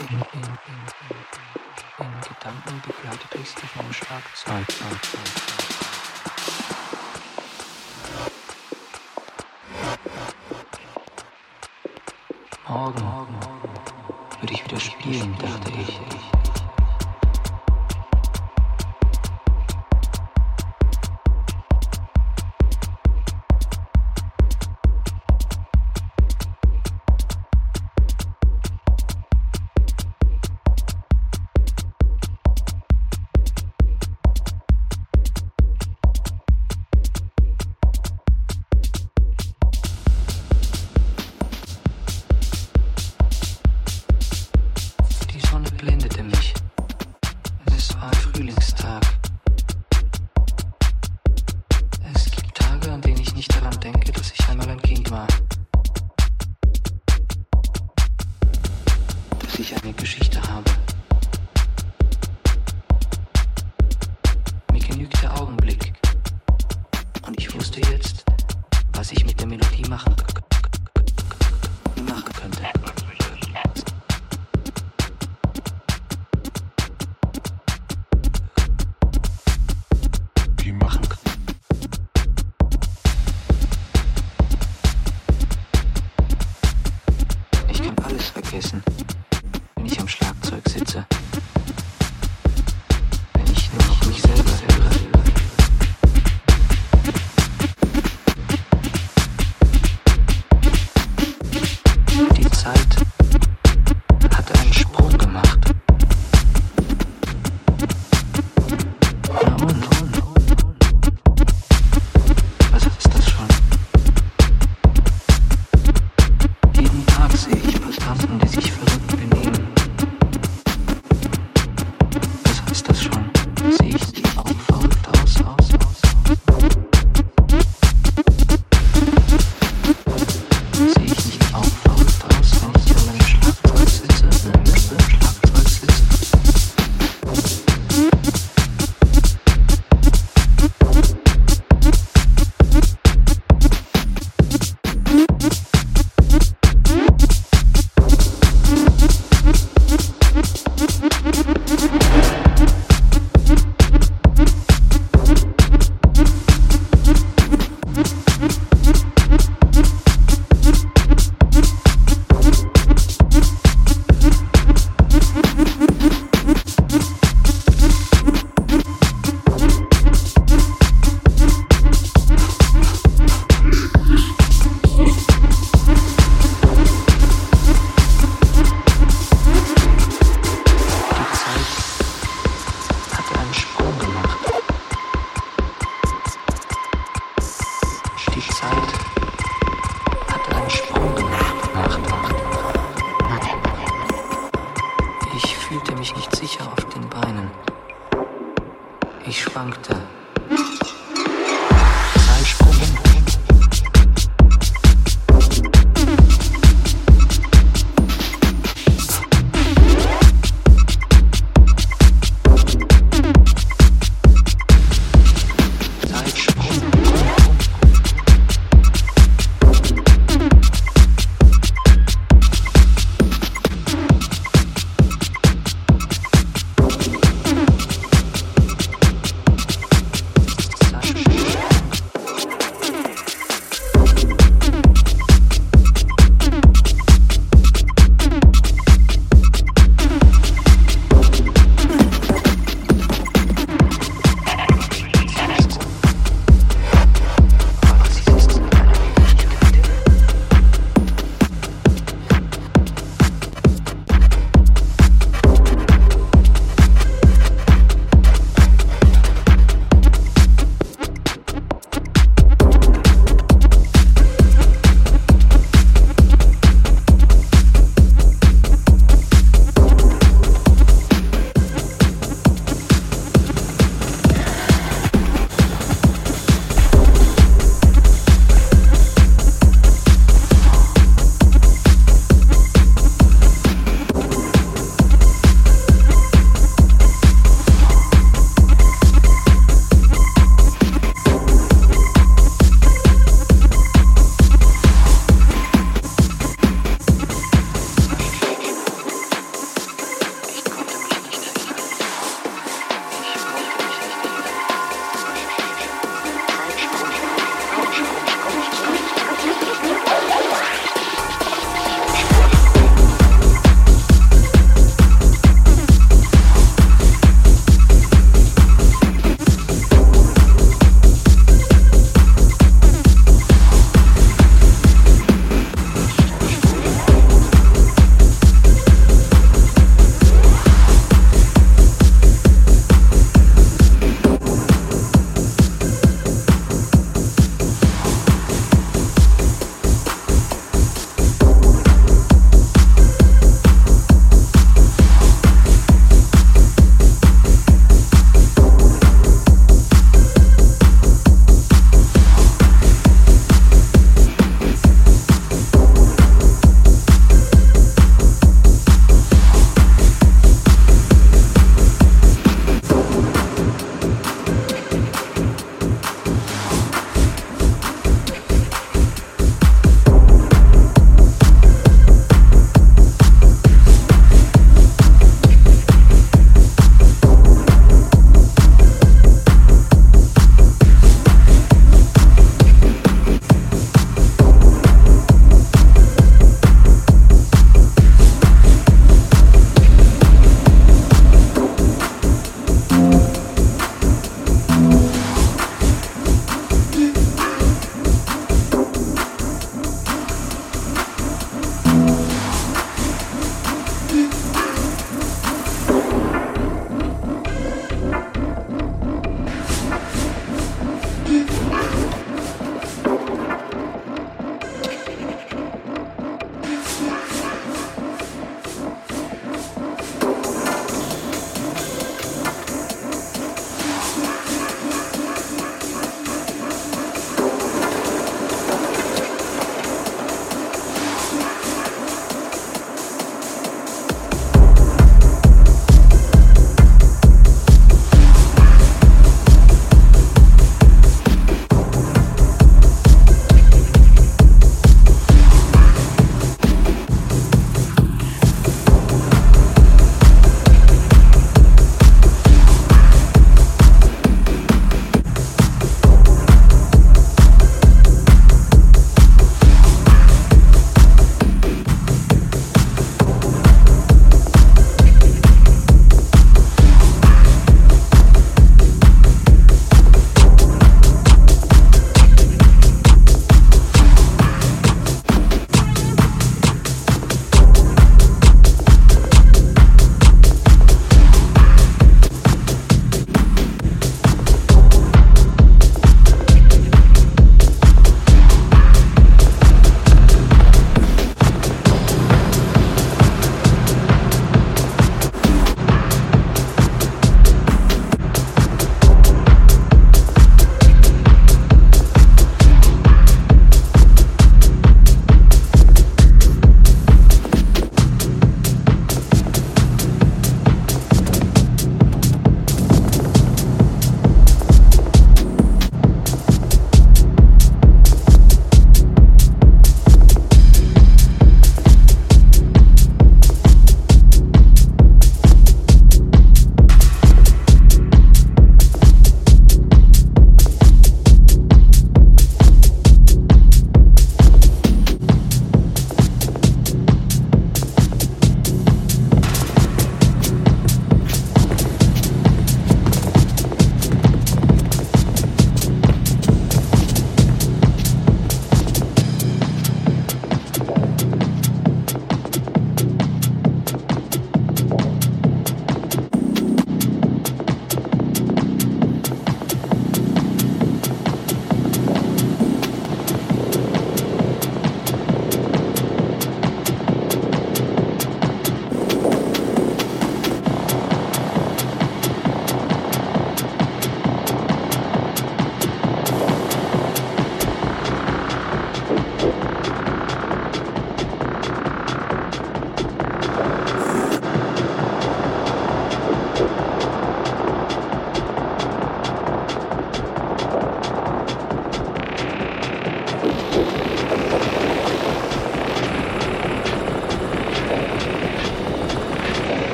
in, in, in, in Gedanken begleitet ich sie vom Schlagzeug. Morgen, morgen würde ich wieder spielen, dachte ich. was ich mit der Melodie machen mache.